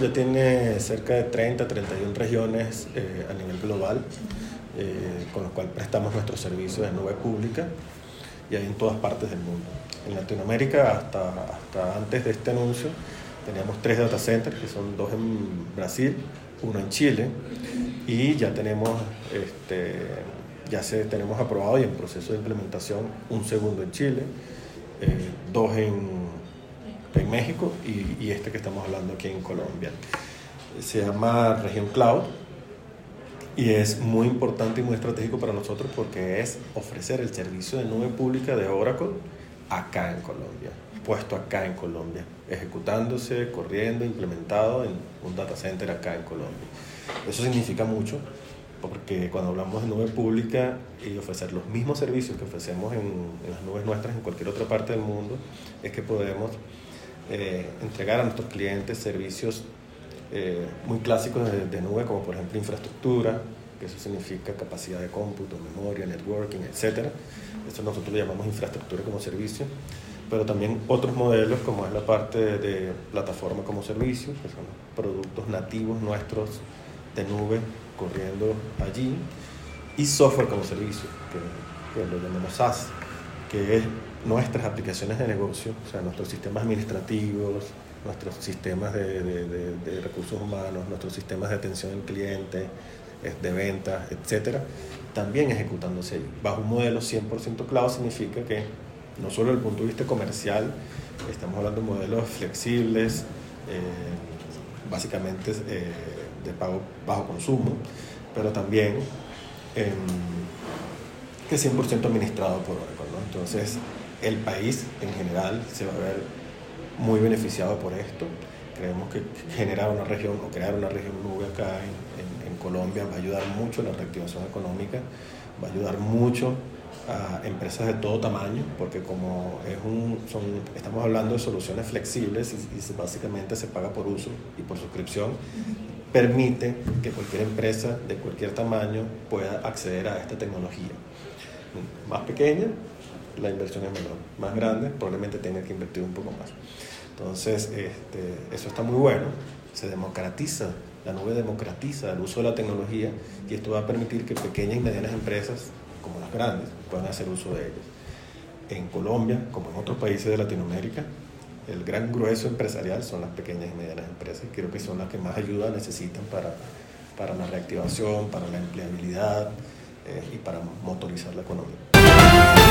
Ya tiene cerca de 30, 31 regiones eh, a nivel global, eh, con los cuales prestamos nuestros servicios de nube pública y hay en todas partes del mundo. En Latinoamérica, hasta, hasta antes de este anuncio, teníamos tres data centers, que son dos en Brasil, uno en Chile, y ya tenemos, este, ya se, tenemos aprobado y en proceso de implementación un segundo en Chile, eh, dos en, en México y, y, este que estamos hablando aquí en Colombia. Se llama Región Cloud y es muy importante y muy estratégico para nosotros porque es ofrecer el servicio de nube pública de Oracle acá en Colombia, puesto acá en Colombia, ejecutándose, corriendo, implementado en un data center acá en Colombia. Eso significa mucho porque cuando hablamos de nube pública y ofrecer los mismos servicios que ofrecemos en, en las nubes nuestras en cualquier otra parte del mundo, es que podemos eh, entregar a nuestros clientes servicios eh, muy clásicos de, nube, como por ejemplo infraestructura, que eso significa capacidad de cómputo, memoria, networking, etc. Esto nosotros lo llamamos infraestructura como servicio, pero también otros modelos como es la parte de, de plataforma como servicio, que son productos nativos nuestros de nube corriendo allí, y software como servicio, que, que lo llamamos SaaS, que es nuestras aplicaciones de negocio, o sea, nuestros sistemas administrativos, nuestros sistemas de, de, recursos humanos, nuestros sistemas de atención al cliente, de ventas, etcétera, también ejecutándose ahí. Bajo un modelo 100% cloud significa que no solo desde el punto de vista comercial, estamos hablando de modelos flexibles, eh, básicamente eh, de pago bajo consumo, pero también eh, que 100% administrado por Oracle. ¿no? Entonces, el país en general se va a ver muy beneficiado por esto. Creemos que generar una región o crear una región nube acá en, Colombia va a ayudar mucho a la reactivación económica, va a ayudar mucho a empresas de todo tamaño, porque como es un, estamos hablando de soluciones flexibles y, y básicamente se paga por uso y por suscripción, permite que cualquier empresa de cualquier tamaño pueda acceder a esta tecnología. Más pequeña, la inversión es menor. Más grande, probablemente tenga que invertir un poco más. Entonces, este, eso está muy bueno. Se democratiza, la nube democratiza el uso de la tecnología y esto va a permitir que pequeñas y medianas empresas, como las grandes, puedan hacer uso de ellas. En Colombia, como en otros países de Latinoamérica, el gran grueso empresarial son las pequeñas y medianas empresas. Creo que son las que más ayuda necesitan para, para la reactivación, para la empleabilidad eh, y para motorizar la economía.